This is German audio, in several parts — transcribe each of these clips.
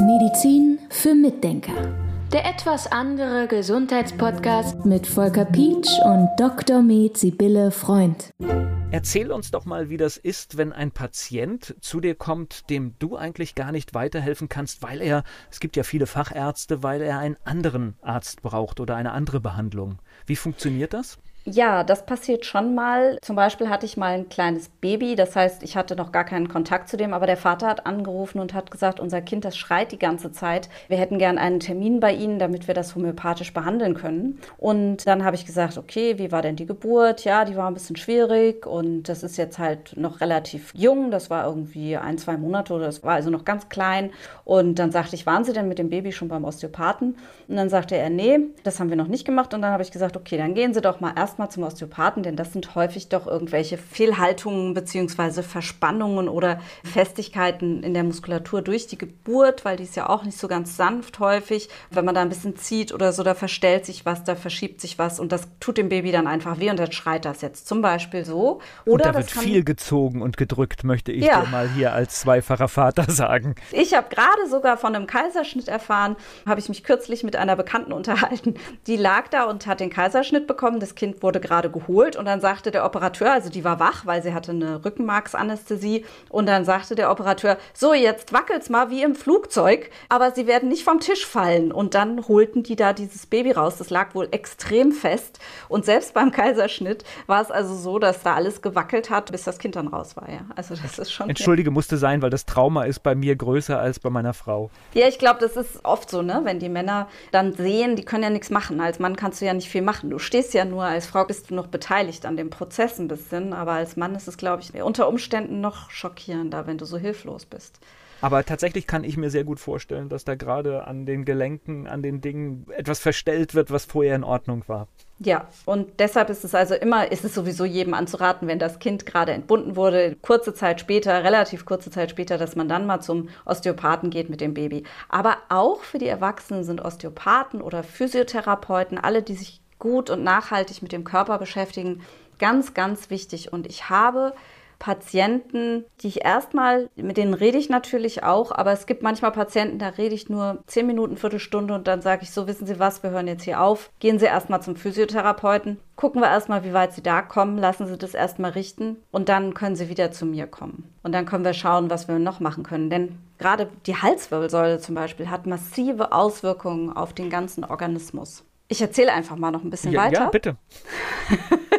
Medizin für Mitdenker. Der etwas andere Gesundheitspodcast mit Volker Pietsch und Dr. Med Sibylle Freund. Erzähl uns doch mal, wie das ist, wenn ein Patient zu dir kommt, dem du eigentlich gar nicht weiterhelfen kannst, weil er, es gibt ja viele Fachärzte, weil er einen anderen Arzt braucht oder eine andere Behandlung. Wie funktioniert das? Ja, das passiert schon mal. Zum Beispiel hatte ich mal ein kleines Baby, das heißt, ich hatte noch gar keinen Kontakt zu dem, aber der Vater hat angerufen und hat gesagt, unser Kind, das schreit die ganze Zeit. Wir hätten gern einen Termin bei Ihnen, damit wir das homöopathisch behandeln können. Und dann habe ich gesagt, okay, wie war denn die Geburt? Ja, die war ein bisschen schwierig und das ist jetzt halt noch relativ jung. Das war irgendwie ein, zwei Monate oder das war also noch ganz klein. Und dann sagte ich, waren Sie denn mit dem Baby schon beim Osteopathen? Und dann sagte er, nee, das haben wir noch nicht gemacht. Und dann habe ich gesagt, okay, dann gehen Sie doch mal erst erstmal zum Osteopathen, denn das sind häufig doch irgendwelche Fehlhaltungen bzw. Verspannungen oder Festigkeiten in der Muskulatur durch die Geburt, weil die ist ja auch nicht so ganz sanft häufig. Wenn man da ein bisschen zieht oder so, da verstellt sich was, da verschiebt sich was und das tut dem Baby dann einfach weh und dann schreit das jetzt zum Beispiel so. Oder und da wird viel gezogen und gedrückt, möchte ich ja. dir mal hier als zweifacher Vater sagen. Ich habe gerade sogar von einem Kaiserschnitt erfahren, habe ich mich kürzlich mit einer Bekannten unterhalten. Die lag da und hat den Kaiserschnitt bekommen. Das Kind wurde gerade geholt und dann sagte der Operateur, also die war wach, weil sie hatte eine Rückenmarksanästhesie und dann sagte der Operateur, so jetzt wackelt's mal wie im Flugzeug, aber sie werden nicht vom Tisch fallen und dann holten die da dieses Baby raus. Das lag wohl extrem fest und selbst beim Kaiserschnitt war es also so, dass da alles gewackelt hat, bis das Kind dann raus war. Ja. Also das ist schon. Entschuldige, musste sein, weil das Trauma ist bei mir größer als bei meiner Frau. Ja, ich glaube, das ist oft so, ne, wenn die Männer dann sehen, die können ja nichts machen. Als Mann kannst du ja nicht viel machen. Du stehst ja nur als Frau bist du noch beteiligt an dem Prozess ein bisschen, aber als Mann ist es, glaube ich, unter Umständen noch schockierender, wenn du so hilflos bist. Aber tatsächlich kann ich mir sehr gut vorstellen, dass da gerade an den Gelenken, an den Dingen etwas verstellt wird, was vorher in Ordnung war. Ja, und deshalb ist es also immer, ist es sowieso jedem anzuraten, wenn das Kind gerade entbunden wurde, kurze Zeit später, relativ kurze Zeit später, dass man dann mal zum Osteopathen geht mit dem Baby. Aber auch für die Erwachsenen sind Osteopathen oder Physiotherapeuten, alle, die sich gut und nachhaltig mit dem Körper beschäftigen, ganz, ganz wichtig. Und ich habe Patienten, die ich erstmal, mit denen rede ich natürlich auch, aber es gibt manchmal Patienten, da rede ich nur zehn Minuten, Viertelstunde und dann sage ich so, wissen Sie was, wir hören jetzt hier auf. Gehen Sie erstmal zum Physiotherapeuten, gucken wir erstmal, wie weit Sie da kommen, lassen Sie das erstmal richten und dann können Sie wieder zu mir kommen. Und dann können wir schauen, was wir noch machen können. Denn gerade die Halswirbelsäule zum Beispiel hat massive Auswirkungen auf den ganzen Organismus. Ich erzähle einfach mal noch ein bisschen ja, weiter. Ja, bitte.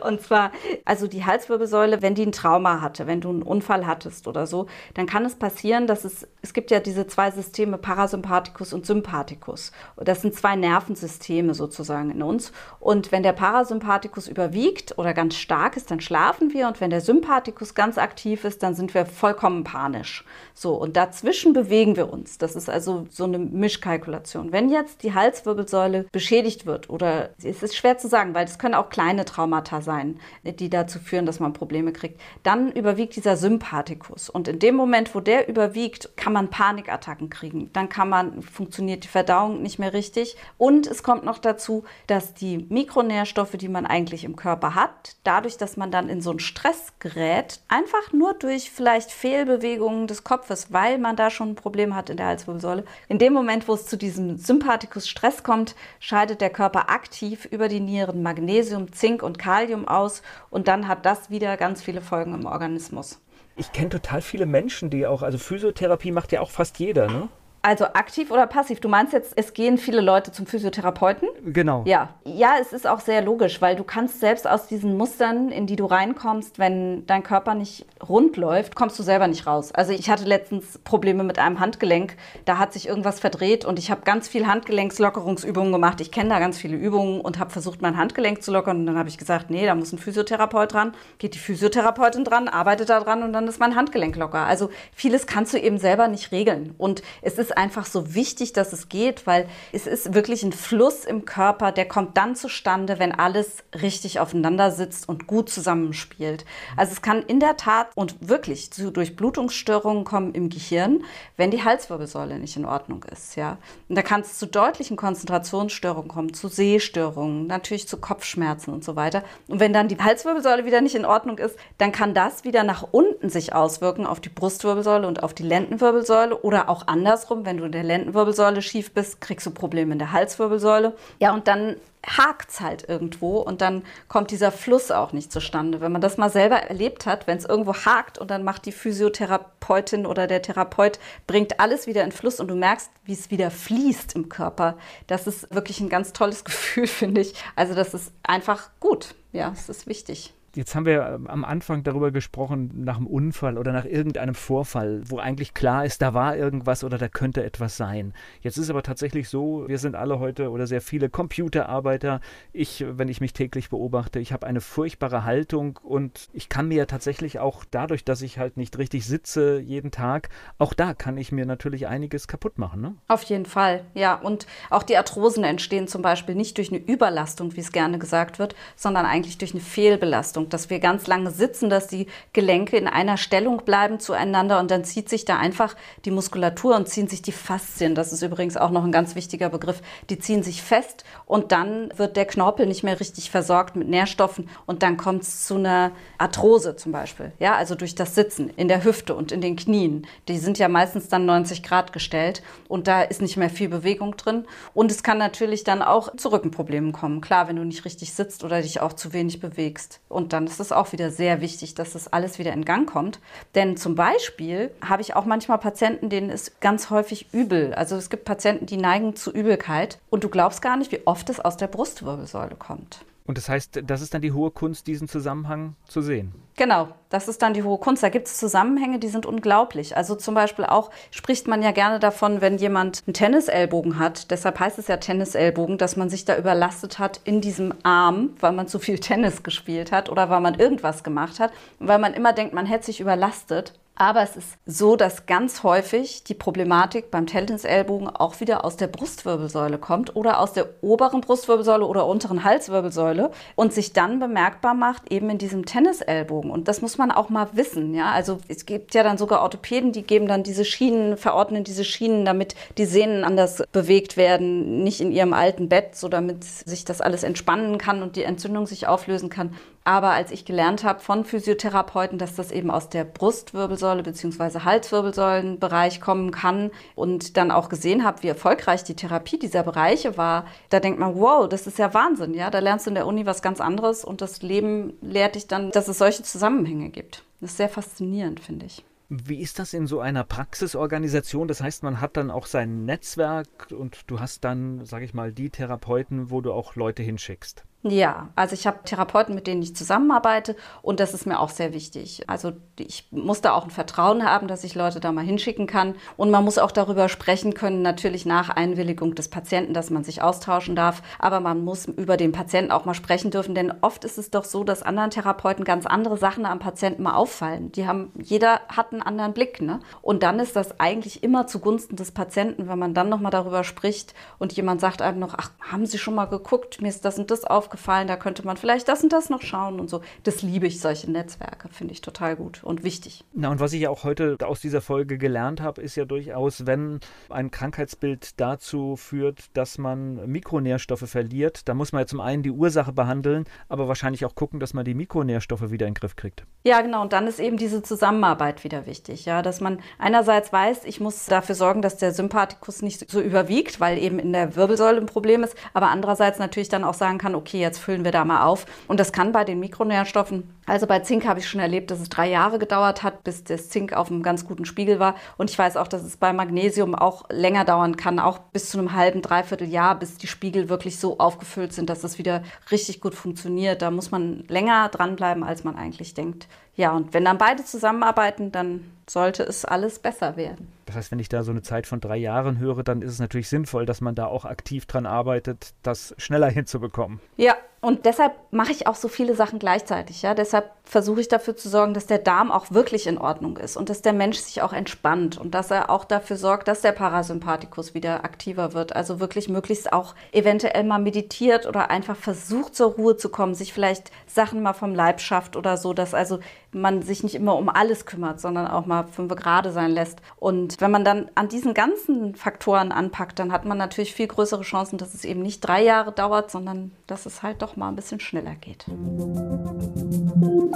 Und zwar, also die Halswirbelsäule, wenn die ein Trauma hatte, wenn du einen Unfall hattest oder so, dann kann es passieren, dass es, es gibt ja diese zwei Systeme, Parasympathikus und Sympathikus. Das sind zwei Nervensysteme sozusagen in uns. Und wenn der Parasympathikus überwiegt oder ganz stark ist, dann schlafen wir. Und wenn der Sympathikus ganz aktiv ist, dann sind wir vollkommen panisch. So, und dazwischen bewegen wir uns. Das ist also so eine Mischkalkulation. Wenn jetzt die Halswirbelsäule beschädigt wird oder es ist schwer zu sagen, weil es können auch kleine Traumata sein, die dazu führen, dass man Probleme kriegt. Dann überwiegt dieser Sympathikus. Und in dem Moment, wo der überwiegt, kann man Panikattacken kriegen. Dann kann man, funktioniert die Verdauung nicht mehr richtig. Und es kommt noch dazu, dass die Mikronährstoffe, die man eigentlich im Körper hat, dadurch, dass man dann in so einen Stress gerät, einfach nur durch vielleicht Fehlbewegungen des Kopfes, weil man da schon ein Problem hat in der Halswirbelsäule. In dem Moment, wo es zu diesem Sympathikus-Stress kommt, scheidet der Körper aktiv über die Nieren Magnesium, Zink und Kalium aus und dann hat das wieder ganz viele Folgen im Organismus. Ich kenne total viele Menschen, die auch, also Physiotherapie macht ja auch fast jeder, ne? Also aktiv oder passiv? Du meinst jetzt, es gehen viele Leute zum Physiotherapeuten? Genau. Ja. Ja, es ist auch sehr logisch, weil du kannst selbst aus diesen Mustern, in die du reinkommst, wenn dein Körper nicht rund läuft, kommst du selber nicht raus. Also ich hatte letztens Probleme mit einem Handgelenk. Da hat sich irgendwas verdreht und ich habe ganz viel Handgelenkslockerungsübungen gemacht. Ich kenne da ganz viele Übungen und habe versucht, mein Handgelenk zu lockern. Und dann habe ich gesagt, nee, da muss ein Physiotherapeut dran. Geht die Physiotherapeutin dran, arbeitet da dran und dann ist mein Handgelenk locker. Also vieles kannst du eben selber nicht regeln. Und es ist einfach so wichtig, dass es geht, weil es ist wirklich ein Fluss im Körper, der kommt dann zustande, wenn alles richtig aufeinander sitzt und gut zusammenspielt. Also es kann in der Tat und wirklich zu Durchblutungsstörungen kommen im Gehirn, wenn die Halswirbelsäule nicht in Ordnung ist, ja. Und da kann es zu deutlichen Konzentrationsstörungen kommen, zu Sehstörungen, natürlich zu Kopfschmerzen und so weiter. Und wenn dann die Halswirbelsäule wieder nicht in Ordnung ist, dann kann das wieder nach unten sich auswirken auf die Brustwirbelsäule und auf die Lendenwirbelsäule oder auch andersrum, wenn du in der Lendenwirbelsäule schief bist, kriegst du Probleme in der Halswirbelsäule. Ja, und dann hakt es halt irgendwo und dann kommt dieser Fluss auch nicht zustande. Wenn man das mal selber erlebt hat, wenn es irgendwo hakt und dann macht die Physiotherapeutin oder der Therapeut, bringt alles wieder in Fluss und du merkst, wie es wieder fließt im Körper. Das ist wirklich ein ganz tolles Gefühl, finde ich. Also das ist einfach gut. Ja, es ist wichtig. Jetzt haben wir ähm, am Anfang darüber gesprochen, nach einem Unfall oder nach irgendeinem Vorfall, wo eigentlich klar ist, da war irgendwas oder da könnte etwas sein. Jetzt ist aber tatsächlich so, wir sind alle heute oder sehr viele Computerarbeiter. Ich, wenn ich mich täglich beobachte, ich habe eine furchtbare Haltung und ich kann mir tatsächlich auch dadurch, dass ich halt nicht richtig sitze jeden Tag, auch da kann ich mir natürlich einiges kaputt machen. Ne? Auf jeden Fall, ja. Und auch die Arthrosen entstehen zum Beispiel nicht durch eine Überlastung, wie es gerne gesagt wird, sondern eigentlich durch eine Fehlbelastung. Belastung, dass wir ganz lange sitzen, dass die Gelenke in einer Stellung bleiben zueinander und dann zieht sich da einfach die Muskulatur und ziehen sich die Faszien. Das ist übrigens auch noch ein ganz wichtiger Begriff. Die ziehen sich fest und dann wird der Knorpel nicht mehr richtig versorgt mit Nährstoffen und dann kommt es zu einer Arthrose zum Beispiel. Ja, also durch das Sitzen in der Hüfte und in den Knien. Die sind ja meistens dann 90 Grad gestellt und da ist nicht mehr viel Bewegung drin. Und es kann natürlich dann auch zu Rückenproblemen kommen. Klar, wenn du nicht richtig sitzt oder dich auch zu wenig bewegst. Und dann ist es auch wieder sehr wichtig, dass das alles wieder in Gang kommt. Denn zum Beispiel habe ich auch manchmal Patienten, denen ist ganz häufig übel. Also es gibt Patienten, die neigen zu Übelkeit und du glaubst gar nicht, wie oft es aus der Brustwirbelsäule kommt. Und das heißt, das ist dann die hohe Kunst, diesen Zusammenhang zu sehen. Genau, das ist dann die hohe Kunst. Da gibt es Zusammenhänge, die sind unglaublich. Also zum Beispiel auch spricht man ja gerne davon, wenn jemand einen Tennisellbogen hat. Deshalb heißt es ja Tennisellbogen, dass man sich da überlastet hat in diesem Arm, weil man zu viel Tennis gespielt hat oder weil man irgendwas gemacht hat. Weil man immer denkt, man hätte sich überlastet. Aber es ist so, dass ganz häufig die Problematik beim Tennisellbogen auch wieder aus der Brustwirbelsäule kommt oder aus der oberen Brustwirbelsäule oder unteren Halswirbelsäule und sich dann bemerkbar macht eben in diesem Tennisellbogen. Und das muss man auch mal wissen. Ja, also es gibt ja dann sogar Orthopäden, die geben dann diese Schienen, verordnen diese Schienen, damit die Sehnen anders bewegt werden, nicht in ihrem alten Bett, so damit sich das alles entspannen kann und die Entzündung sich auflösen kann. Aber als ich gelernt habe von Physiotherapeuten, dass das eben aus der Brustwirbelsäule bzw. Halswirbelsäulenbereich kommen kann und dann auch gesehen habe, wie erfolgreich die Therapie dieser Bereiche war, da denkt man, wow, das ist ja Wahnsinn, ja, da lernst du in der Uni was ganz anderes und das Leben lehrt dich dann, dass es solche Zusammenhänge gibt. Das ist sehr faszinierend, finde ich. Wie ist das in so einer Praxisorganisation? Das heißt, man hat dann auch sein Netzwerk und du hast dann, sage ich mal, die Therapeuten, wo du auch Leute hinschickst. Ja, also ich habe Therapeuten, mit denen ich zusammenarbeite und das ist mir auch sehr wichtig. Also ich muss da auch ein Vertrauen haben, dass ich Leute da mal hinschicken kann und man muss auch darüber sprechen können, natürlich nach Einwilligung des Patienten, dass man sich austauschen darf, aber man muss über den Patienten auch mal sprechen dürfen, denn oft ist es doch so, dass anderen Therapeuten ganz andere Sachen am Patienten mal auffallen. Die haben, jeder hat einen anderen Blick, ne? Und dann ist das eigentlich immer zugunsten des Patienten, wenn man dann nochmal darüber spricht und jemand sagt einem noch, ach, haben Sie schon mal geguckt, mir ist das und das aufgefallen aufgefallen, da könnte man vielleicht das und das noch schauen und so. Das liebe ich, solche Netzwerke, finde ich total gut und wichtig. Na, und was ich ja auch heute aus dieser Folge gelernt habe, ist ja durchaus, wenn ein Krankheitsbild dazu führt, dass man Mikronährstoffe verliert, da muss man ja zum einen die Ursache behandeln, aber wahrscheinlich auch gucken, dass man die Mikronährstoffe wieder in den Griff kriegt. Ja, genau. Und dann ist eben diese Zusammenarbeit wieder wichtig, ja, dass man einerseits weiß, ich muss dafür sorgen, dass der Sympathikus nicht so überwiegt, weil eben in der Wirbelsäule ein Problem ist, aber andererseits natürlich dann auch sagen kann, okay, jetzt füllen wir da mal auf. Und das kann bei den Mikronährstoffen, also bei Zink habe ich schon erlebt, dass es drei Jahre gedauert hat, bis das Zink auf einem ganz guten Spiegel war. Und ich weiß auch, dass es bei Magnesium auch länger dauern kann, auch bis zu einem halben, dreiviertel Jahr, bis die Spiegel wirklich so aufgefüllt sind, dass das wieder richtig gut funktioniert. Da muss man länger dranbleiben, als man eigentlich denkt. Ja, und wenn dann beide zusammenarbeiten, dann sollte es alles besser werden. Das heißt, wenn ich da so eine Zeit von drei Jahren höre, dann ist es natürlich sinnvoll, dass man da auch aktiv dran arbeitet, das schneller hinzubekommen. Ja, Und deshalb mache ich auch so viele Sachen gleichzeitig. Ja? Deshalb versuche ich dafür zu sorgen, dass der Darm auch wirklich in Ordnung ist und dass der Mensch sich auch entspannt und dass er auch dafür sorgt, dass der Parasympathikus wieder aktiver wird. Also wirklich möglichst auch eventuell mal meditiert oder einfach versucht zur Ruhe zu kommen, sich vielleicht Sachen mal vom Leib schafft oder so, dass also man sich nicht immer um alles kümmert, sondern auch mal fünf gerade sein lässt. Und wenn man dann an diesen ganzen Faktoren anpackt, dann hat man natürlich viel größere Chancen, dass es eben nicht drei Jahre dauert, sondern dass es halt doch mal ein bisschen schneller geht.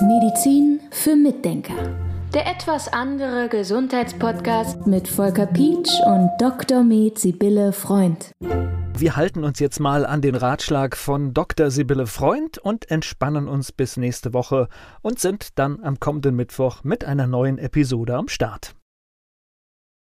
Medizin für Mitdenker. Der etwas andere Gesundheitspodcast mit Volker Pietsch und Dr. Med Sibylle Freund. Wir halten uns jetzt mal an den Ratschlag von Dr. Sibylle Freund und entspannen uns bis nächste Woche und sind dann am kommenden Mittwoch mit einer neuen Episode am Start.